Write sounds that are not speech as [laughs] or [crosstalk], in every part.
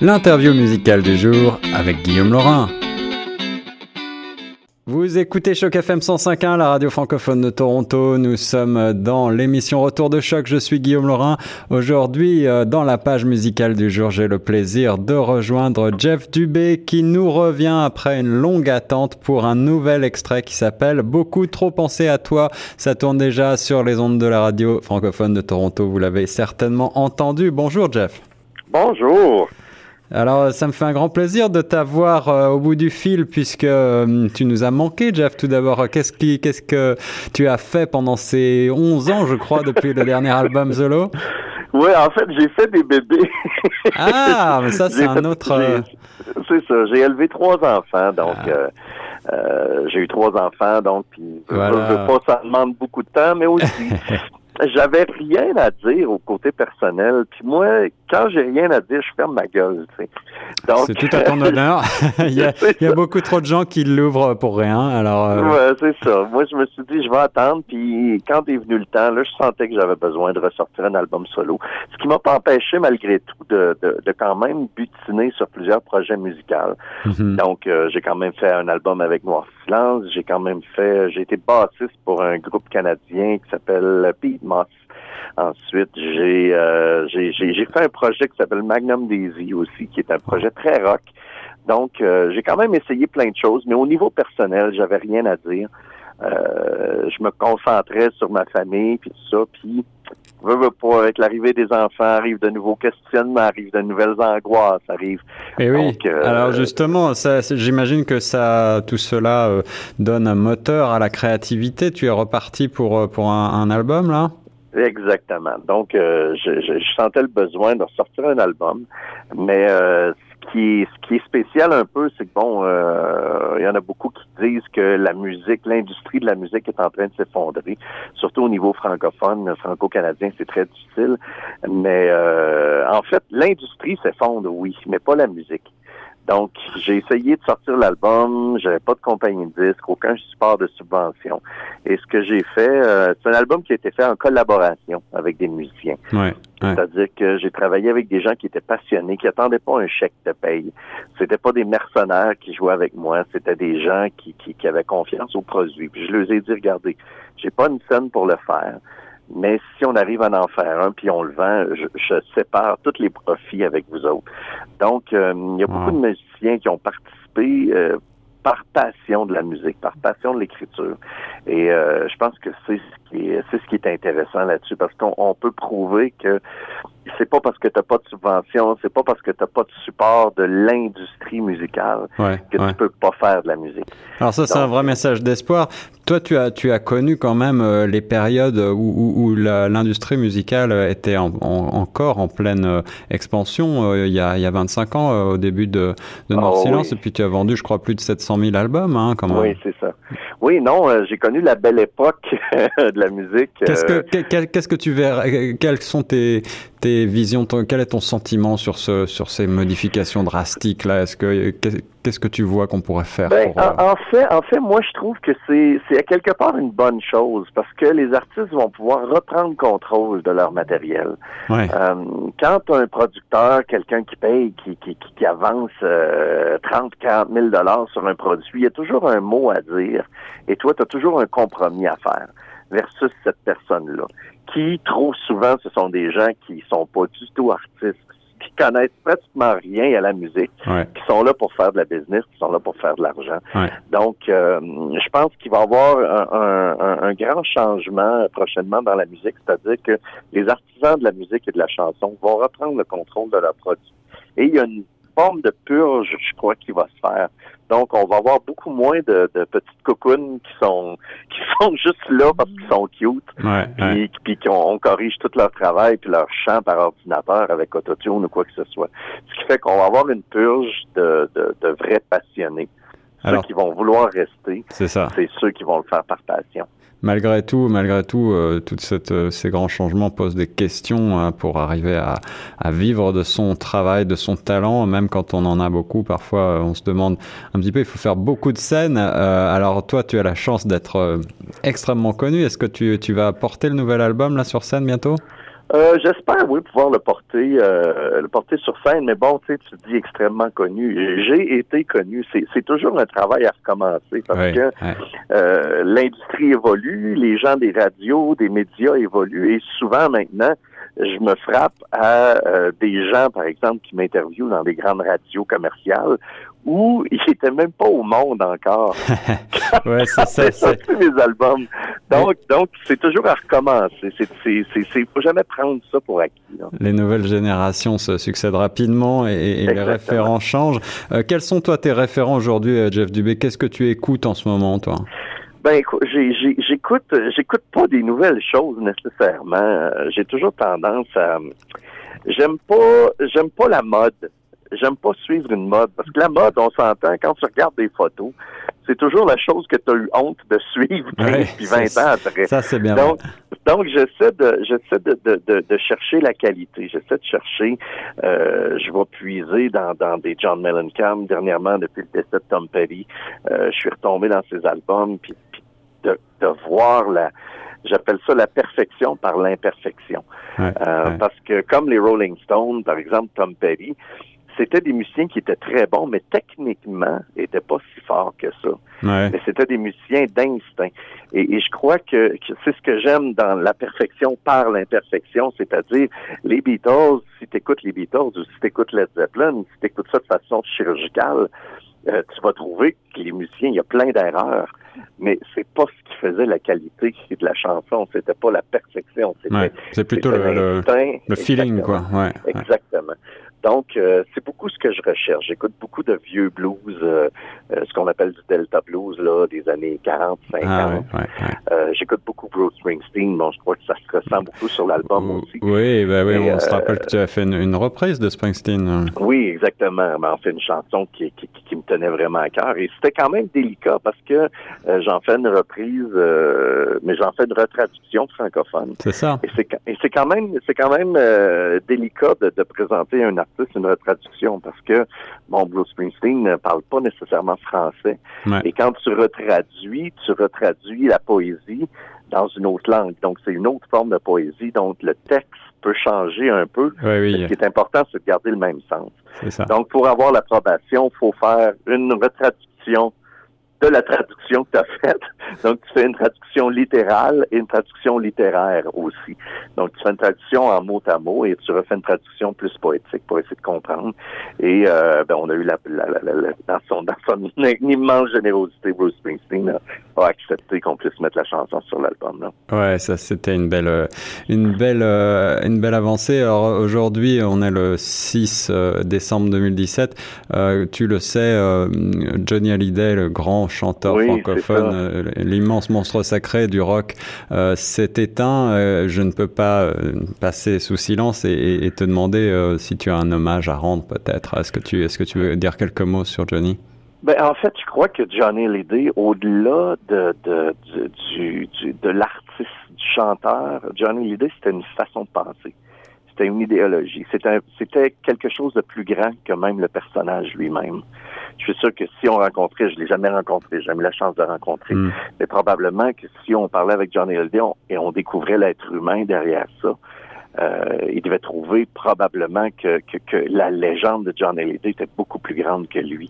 L'interview musicale du jour avec Guillaume Laurin. Vous écoutez Choc FM 105.1, la radio francophone de Toronto. Nous sommes dans l'émission Retour de Choc. Je suis Guillaume Laurin. Aujourd'hui, euh, dans la page musicale du jour, j'ai le plaisir de rejoindre Jeff Dubé qui nous revient après une longue attente pour un nouvel extrait qui s'appelle Beaucoup trop penser à toi. Ça tourne déjà sur les ondes de la radio francophone de Toronto. Vous l'avez certainement entendu. Bonjour Jeff. Bonjour. Alors, ça me fait un grand plaisir de t'avoir euh, au bout du fil puisque euh, tu nous as manqué, Jeff. Tout d'abord, qu'est-ce, qui, qu'est-ce que tu as fait pendant ces 11 ans, je crois, depuis le dernier album solo Oui, en fait, j'ai fait des bébés. ah, mais ça, [laughs] c'est un autre... Euh, c'est ça, j'ai élevé trois enfants, donc... Ah. j'ai eu trois enfants, donc puis voilà. je, pas, ça demande beaucoup de temps, mais aussi [laughs] j'avais rien à dire au côté personnel. Puis moi, quand j'ai rien à dire, je ferme ma gueule. Tu sais. c'est tout à ton honneur. [laughs] il, y a, il, y a, beaucoup trop de gens qui l'ouvrent pour rien. Alors. Euh... Ouais, c'est ça. Moi, je me suis dit, je vais attendre. Puis quand est venu le temps, là, je sentais que j'avais besoin de ressortir un album solo. Ce qui m'a pas empêché, malgré tout, de, de, de, quand même butiner sur plusieurs projets musicaux. Mm-hmm. Donc, euh, j'ai quand même fait un album avec Noir Silence. J'ai quand même fait, j'ai été bassiste pour un groupe canadien qui s'appelle Pete Ensuite, j'ai, euh, j'ai, j'ai fait un projet qui s'appelle Magnum Daisy aussi, qui est un projet très rock. Donc, euh, j'ai quand même essayé plein de choses, mais au niveau personnel, j'avais rien à dire. Euh, je me concentrais sur ma famille, puis tout ça, puis veux, veux pas, avec l'arrivée des enfants, arrive de nouveaux questionnements, arrive de nouvelles angoisses, arrive. Et eh oui. Euh, Alors justement, ça, j'imagine que ça, tout cela euh, donne un moteur à la créativité. Tu es reparti pour pour un, un album là? Exactement. Donc, je, je, je, sentais le besoin de sortir un album, mais qui est, ce qui est spécial un peu, c'est que bon, euh, il y en a beaucoup qui disent que la musique, l'industrie de la musique est en train de s'effondrer, surtout au niveau francophone, franco-canadien, c'est très difficile. Mais euh, en fait, l'industrie s'effondre, oui, mais pas la musique. Donc, j'ai essayé de sortir l'album, j'avais pas de compagnie de disque, aucun support de subvention. Et ce que j'ai fait, euh, c'est un album qui a été fait en collaboration avec des musiciens. Ouais, C'est-à-dire que j'ai travaillé avec des gens qui étaient passionnés, qui attendaient pas un chèque de paye. C'était pas des mercenaires qui jouaient avec moi, c'était des gens qui, qui, qui avaient confiance au produit. Puis je leur ai dit, regardez, j'ai pas une scène pour le faire. Mais si on arrive à en faire un puis on le vend, je, je sépare tous les profits avec vous autres. Donc, euh, il y a beaucoup de musiciens qui ont participé euh, par passion de la musique, par passion de l'écriture. Et euh, je pense que c'est ce qui est, c'est ce qui est intéressant là-dessus parce qu'on peut prouver que c'est pas parce que t'as pas de subvention, c'est pas parce que t'as pas de support de l'industrie musicale ouais, que ouais. tu peux pas faire de la musique. Alors ça, c'est un vrai message d'espoir. Toi, tu as, tu as connu quand même euh, les périodes où, où, où l'industrie musicale était en, en, encore en pleine euh, expansion euh, il, y a, il y a 25 ans, euh, au début de, de Noir oh, Silence, oui. et puis tu as vendu, je crois, plus de 700 000 albums, hein, quand même. Oui, c'est ça. Oui, non, euh, j'ai connu la belle époque [laughs] de la musique. Qu'est-ce que, qu'est-ce que tu verrais, quelles sont tes, tes visions, ton, quel est ton sentiment sur, ce, sur ces modifications drastiques là? Est-ce que qu'est-ce que tu vois qu'on pourrait faire ben, pour, en, en, fait, en fait, moi je trouve que c'est c'est à quelque part une bonne chose parce que les artistes vont pouvoir reprendre contrôle de leur matériel. Ouais. Euh, quand un producteur, quelqu'un qui paye, qui, qui, qui, qui avance euh, 30, 40 000 dollars sur un produit, il y a toujours un mot à dire et toi, tu as toujours un compromis à faire versus cette personne-là qui, trop souvent, ce sont des gens qui sont pas du tout artistes, qui connaissent pratiquement rien à la musique, ouais. qui sont là pour faire de la business, qui sont là pour faire de l'argent. Ouais. Donc, euh, je pense qu'il va y avoir un, un, un, grand changement prochainement dans la musique, c'est-à-dire que les artisans de la musique et de la chanson vont reprendre le contrôle de leurs produits. Et il y a une forme de purge, je crois, qui va se faire. Donc, on va avoir beaucoup moins de, de petites cocounes qui sont [laughs] qui sont juste là parce qu'ils sont cute, ouais, puis, puis qu'on corrige tout leur travail puis leur chant par ordinateur avec autotune ou quoi que ce soit. Ce qui fait qu'on va avoir une purge de, de, de vrais passionnés. Alors, ceux qui vont vouloir rester, c'est ça. C'est ceux qui vont le faire par passion malgré tout, malgré tout, euh, cette, euh, ces grands changements posent des questions hein, pour arriver à, à, vivre de son travail, de son talent, même quand on en a beaucoup. Parfois, euh, on se demande un petit peu, il faut faire beaucoup de scènes. Euh, alors toi, tu as la chance d'être extrêmement connu. Est-ce que tu, tu vas porter le nouvel album là sur scène bientôt? Euh, j'espère, oui, pouvoir le porter, euh, le porter sur scène, mais bon, tu sais, tu dis extrêmement connu. J'ai été connu. C'est toujours un travail à recommencer parce que euh, l'industrie évolue, les gens des radios, des médias évoluent, et souvent maintenant, je me frappe à des gens, par exemple, qui m'interviewent dans des grandes radios commerciales où il était même pas au monde encore. [laughs] ouais, c'est ça. C'est mes albums. Donc, donc, c'est toujours à recommencer. C'est, c'est, faut jamais prendre ça pour acquis. Les nouvelles générations se succèdent rapidement et, les référents changent. Euh, quels sont toi tes référents aujourd'hui, euh, Jeff Dubé? Qu'est-ce que tu écoutes en ce moment, toi? Ben écoute, j'écoute, j'écoute pas des nouvelles choses nécessairement. Euh, j'ai toujours tendance à, j'aime pas, j'aime pas la mode j'aime pas suivre une mode. Parce que la mode, on s'entend, quand tu regardes des photos, c'est toujours la chose que tu as eu honte de suivre 15 puis 20 ans après. Ça, c'est bien. Donc, donc j'essaie de j'essaie de, de, de, chercher la qualité. J'essaie de chercher euh, je vais puiser dans, dans des John Mellencamp. Dernièrement, depuis le décès de Tom Petty, euh, je suis retombé dans ses albums puis, de, de voir la j'appelle ça la perfection par l'imperfection. euh, Parce que comme les Rolling Stones, par exemple, Tom Petty, c'était des musiciens qui étaient très bons, mais techniquement, n'étaient pas si forts que ça. Mais c'était des musiciens d'instinct. Et, je crois que, c'est ce que j'aime dans la perfection par l'imperfection, c'est-à-dire les Beatles, si tu écoutes les Beatles ou si tu écoutes Led Zeppelin, si tu écoutes ça de façon chirurgicale, euh, tu vas trouver que les musiciens, il y a plein d'erreurs, mais c'est pas ce qui faisait la qualité de la chanson, c'était pas la perfection, c'est plutôt le, le, feeling, quoi. Ouais, Exactement. Donc, euh, c'est beaucoup ce que je recherche. J'écoute beaucoup de vieux blues, euh, euh, ce qu'on appelle du Delta Blues, là, des années 40, 50. Ah, j'écoute beaucoup Bruce Springsteen. Bon, je crois que ça se ressent beaucoup sur l'album aussi. Oui, ben oui, on se rappelle que tu as fait une, reprise de Springsteen. Hein. Oui, exactement. Mais en fait, une chanson qui, qui, qui, me tenait vraiment à cœur. Et c'était quand même délicat parce que j'en fais une reprise, mais j'en fais une retraduction francophone. C'est ça. Et c'est quand même, c'est quand même délicat de, de présenter un c'est une retraduction parce que, bon, Bruce Springsteen ne parle pas nécessairement français. Et quand tu retraduis, tu retraduis la poésie dans une autre langue. Donc, c'est une autre forme de poésie. Donc, le texte peut changer un peu. Ce qui est important, c'est de garder le même sens. Donc, pour avoir l'approbation, il faut faire une retraduction de la traduction que tu as faite. Donc, tu fais une traduction littérale et une traduction littéraire aussi. Donc, tu fais une traduction en mot à mot et tu refais une traduction plus poétique pour essayer de comprendre. Et euh, ben, on a eu la, la, la, la dans, son, dans son [laughs] immense générosité, Bruce Springsteen a, accepté qu'on puisse mettre la chanson sur l'album. Ouais, ça c'était une belle, euh, une belle, euh, une belle avancée. Alors aujourd'hui, on est le 6 décembre 2017. Euh, tu le sais, Johnny Hallyday, le grand chanteur francophone, euh, l'immense monstre sacré du rock, euh, s'est éteint. Euh, je ne peux pas passer sous silence et, te demander si tu as un hommage à rendre peut-être. Est-ce que tu, est-ce que tu veux dire quelques mots sur Johnny? Ben, en fait, je crois que Johnny Hallyday, au-delà de, de, du, de l'artiste, du chanteur, Johnny Hallyday, c'était une façon de penser. C'était une idéologie. C'était, quelque chose de plus grand que même le personnage lui-même. Je suis sûr que si on rencontrait, je l'ai jamais rencontré, j'ai jamais eu la chance de rencontrer, hmm. mais probablement que si on parlait avec Johnny Hallyday et on découvrait l'être humain derrière ça, euh, il devait trouver probablement que, que, que, la légende de John Hallyday était beaucoup plus grande que lui.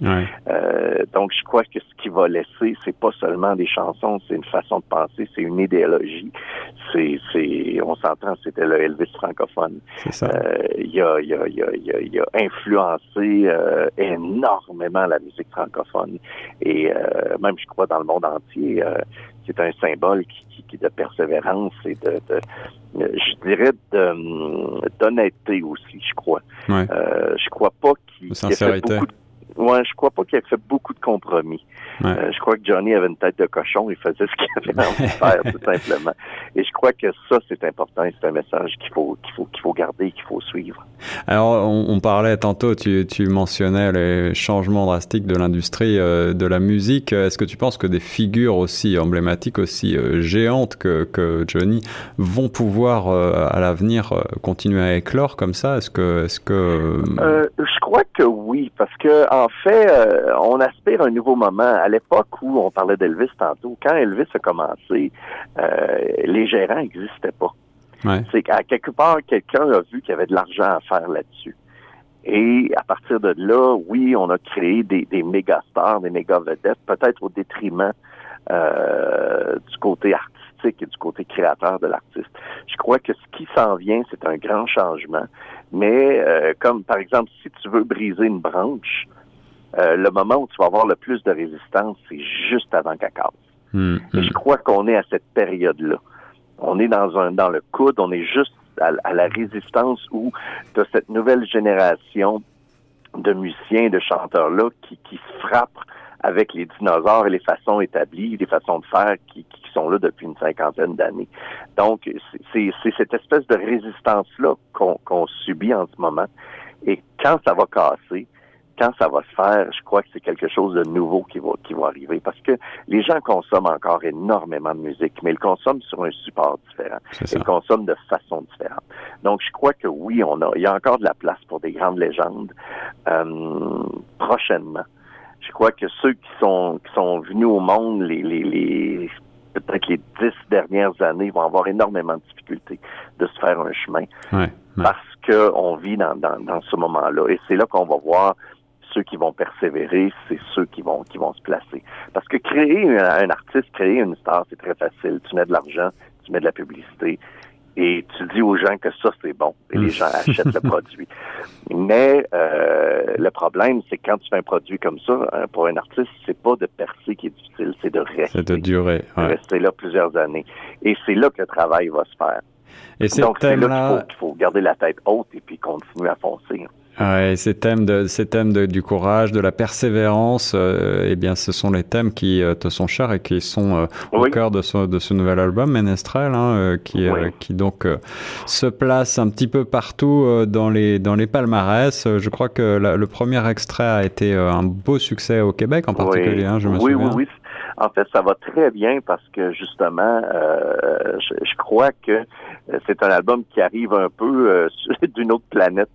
Euh, donc, je crois que ce qu'il va laisser, c'est pas seulement des chansons, c'est une façon de penser, c'est une idéologie. C'est, c'est, on s'entend, c'était le Elvis francophone. Euh, il, a, il, a, il, a, il, a, influencé euh, énormément la musique francophone et euh, même, je crois, dans le monde entier c'est un symbole qui, qui, de persévérance et de, de je dirais d'honnêteté aussi, je crois. Ouais. Euh, je crois pas qu'il qu ait beaucoup de Ouais, je crois pas qu'il ait fait beaucoup de compromis. Euh, je crois que Johnny avait une tête de cochon, il faisait ce qu'il avait envie de faire, [laughs] tout simplement. Et je crois que ça, c'est important c'est un message qu'il faut, qu'il faut, qu'il faut garder, qu'il faut suivre. Alors, on, parlait tantôt, tu, tu, mentionnais les changements drastiques de l'industrie euh, de la musique. Est-ce que tu penses que des figures aussi emblématiques, aussi euh, géantes que, que Johnny vont pouvoir à l'avenir continuer à éclore comme ça? Est-ce que, est-ce que Je crois que oui, parce que en fait, euh, on aspire à un nouveau moment. À l'époque où on parlait d'Elvis tantôt, quand Elvis a commencé, euh, les gérants n'existaient pas. C'est qu'à quelque part, quelqu'un a vu qu'il y avait de l'argent à faire là-dessus. Et à partir de là, oui, on a créé des, des méga stars, des méga vedettes, peut-être au détriment euh, du côté artistique et du côté créateur de l'artiste. Je crois que ce qui s'en vient, c'est un grand changement. Mais euh, comme par exemple, si tu veux briser une branche, euh, le moment où tu vas avoir le plus de résistance, c'est juste avant qu'elle casse. Hmm, et hmm. je crois qu'on est à cette période-là. On est dans un dans le coude, on est juste à, la résistance où tu as cette nouvelle génération de musiciens, de chanteurs-là qui, qui se frappent avec les dinosaures et les façons établies, les façons de faire qui, qui sont là depuis une cinquantaine d'années. Donc, c'est cette espèce de résistance-là qu'on subit en ce moment. Et quand ça va casser, quand ça va se faire, je crois que c'est quelque chose de nouveau qui va, qui va arriver parce que les gens consomment encore énormément de musique, mais ils consomment sur un support différent. Ils consomment de façon différente. Donc, je crois que oui, on a, il y a encore de la place pour des grandes légendes euh, prochainement. Je crois que ceux qui sont, qui sont venus au monde les, les, les peut-être les dix dernières années vont avoir énormément de difficultés de se faire un chemin. Parce qu'on vit dans, dans, dans ce moment-là. Et c'est là qu'on va voir ceux qui vont persévérer, c'est ceux qui vont qui vont se placer. Parce que créer un, artiste, créer une star, c'est très facile. Tu mets de l'argent, tu mets de la publicité et tu dis aux gens que ça c'est bon et les gens [laughs] achètent le produit. Mais euh, le problème, c'est quand tu fais un produit comme ça euh, pour un artiste, c'est pas de percer qui est difficile, c'est de rester. C'est de durer. rester là plusieurs années. Et c'est là que le travail va se faire. Et Donc c'est là qu'il faut, faut garder la tête haute et puis continuer à foncer. Ouais, ces thèmes, de, ces thèmes de, du courage, de la persévérance, euh, eh bien, ce sont les thèmes qui euh, te sont chers et qui sont euh, au cœur de ce, de ce nouvel album, Ménestrel, hein, euh, qui, qui donc se place un petit peu partout dans les dans les palmarès. Je crois que le premier extrait a été un beau succès au Québec en particulier, hein, je me oui, souviens. Oui, oui, En fait, ça va très bien parce que justement, je, je, crois que c'est un album qui arrive un peu [laughs] d'une autre planète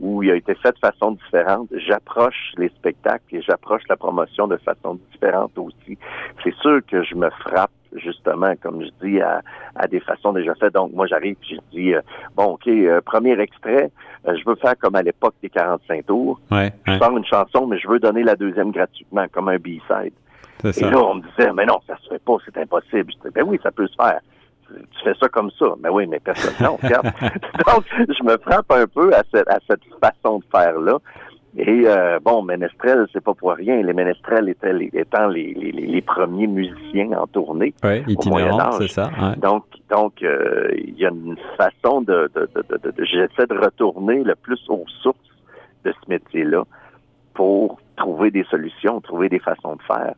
où il a été fait de façon différente. J'approche les spectacles et j'approche la promotion de façon différente aussi. C'est sûr que je me frappe justement, comme je dis, à, à des façons déjà faites. Donc, moi, j'arrive et je dis, euh, bon, OK, euh, premier extrait, euh, je veux faire comme à l'époque des 45 tours. Ouais, je sors une chanson, mais je veux donner la deuxième gratuitement, comme un B-side. Et là, on me disait, mais non, ça se fait pas, c'est impossible. Je disais, ben oui, ça peut se faire tu fais ça comme ça. Mais oui, mais personne. Non, regarde. [laughs] Donc, je me frappe un peu à cette, à cette façon de faire-là. Et euh, bon, Ménestrel, c'est pas pour rien. Les Ménestrels étaient les, étant les, les, les, premiers musiciens en tournée oui, itinérants, c'est ça. Donc, donc euh, il y a une façon de, de, de, de j'essaie de retourner le plus aux sources de ce métier-là pour trouver des solutions, trouver des façons de faire.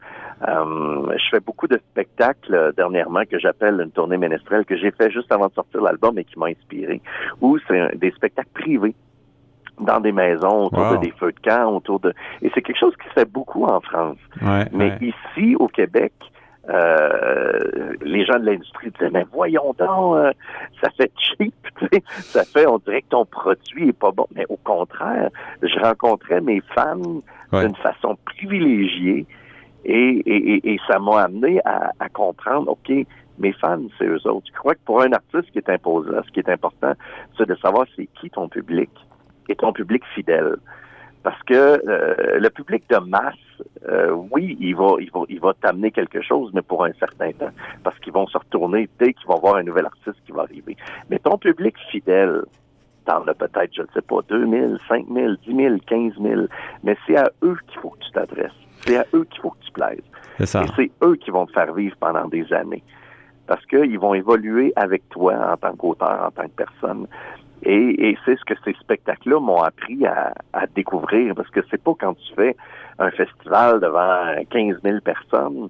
Euh, je fais beaucoup de spectacles euh, dernièrement que j'appelle une tournée ménestrelle que j'ai fait juste avant de sortir l'album et qui m'a inspiré, où c'est des spectacles privés dans des maisons, autour de des feux de camp, autour de... Et c'est quelque chose qui se fait beaucoup en France. Mais ici, au Québec, euh, les gens de l'industrie disaient mais voyons donc euh, ça fait cheap [laughs] ça fait on dirait que ton produit est pas bon mais au contraire je rencontrais mes fans d'une façon privilégiée et, et, et, ça m'a amené à, à, comprendre, OK, mes fans, c'est eux autres. Je crois que pour un artiste qui est imposant, ce qui est important, c'est de savoir c'est qui ton public et ton public fidèle. Parce que euh, le public de masse, euh, oui, il va, il va, il va t'amener quelque chose, mais pour un certain temps, parce qu'ils vont se retourner dès qu'ils vont voir un nouvel artiste qui va arriver. Mais ton public fidèle, t'en as peut-être, je ne sais pas, 2 000, 5 000, 10 000, 15 000, mais c'est à eux qu'il faut que tu t'adresses. C'est à eux qu'il faut que tu plaises. C'est ça. Et c'est eux qui vont te faire vivre pendant des années. Parce qu'ils vont évoluer avec toi en tant qu'auteur, en tant que personne. Et, et c'est ce que ces spectacles-là m'ont appris à, à, découvrir, parce que c'est pas quand tu fais un festival devant 15 000 personnes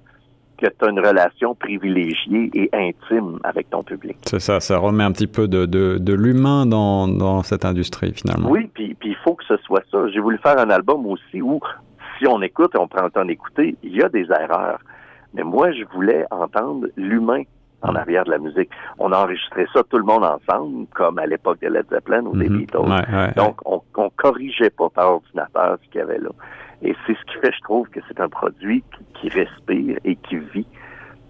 que tu as une relation privilégiée et intime avec ton public. C'est ça, ça remet un petit peu de, de, de l'humain dans, dans cette industrie finalement. Oui, puis il faut que ce soit ça. J'ai voulu faire un album aussi où si on écoute et on prend le temps d'écouter, il y a des erreurs. Mais moi, je voulais entendre l'humain en arrière de la musique. On a enregistré ça tout le monde ensemble, comme à l'époque de Led Zeppelin ou des mhm. Beatles. Donc, on, on corrigeait pas par ordinateur ce qu'il y avait là. Et c'est ce qui fait, je trouve, que c'est un produit qui, respire et qui vit.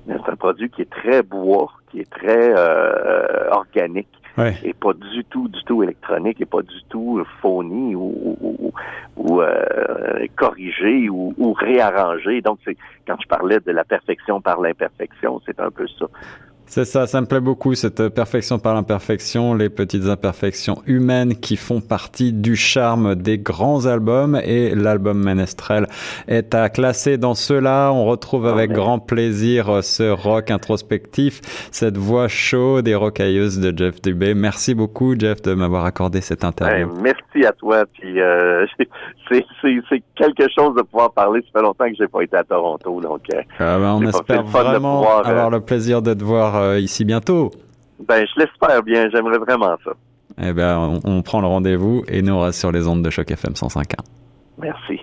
C'est un produit qui est très bois, qui est très euh, organique. Et pas du tout, du tout électronique et pas du tout phony ou, ou, ou euh, corrigé ou, ou réarrangé. Donc, c'est quand je parlais de la perfection par l'imperfection, c'est un peu ça. C'est ça, ça me plaît beaucoup, cette perfection par l'imperfection, les petites imperfections humaines qui font partie du charme des grands albums et l'album Menestrel est à classer dans ceux-là. On retrouve avec grand plaisir ce rock introspectif, cette voix chaude et rocailleuse de Jeff Dubé. Merci beaucoup, Jeff, de m'avoir accordé cette interview. merci à toi, puis euh, [laughs] c'est quelque chose de pouvoir parler. Ça fait longtemps que j'ai pas été à Toronto, donc euh, ah ben, on espère vraiment avoir euh, le plaisir de te voir euh, ici bientôt. Ben, je l'espère bien. J'aimerais vraiment ça. Eh ben, on, on prend le rendez-vous et nous on reste sur les ondes de choc FM 105.1. Merci.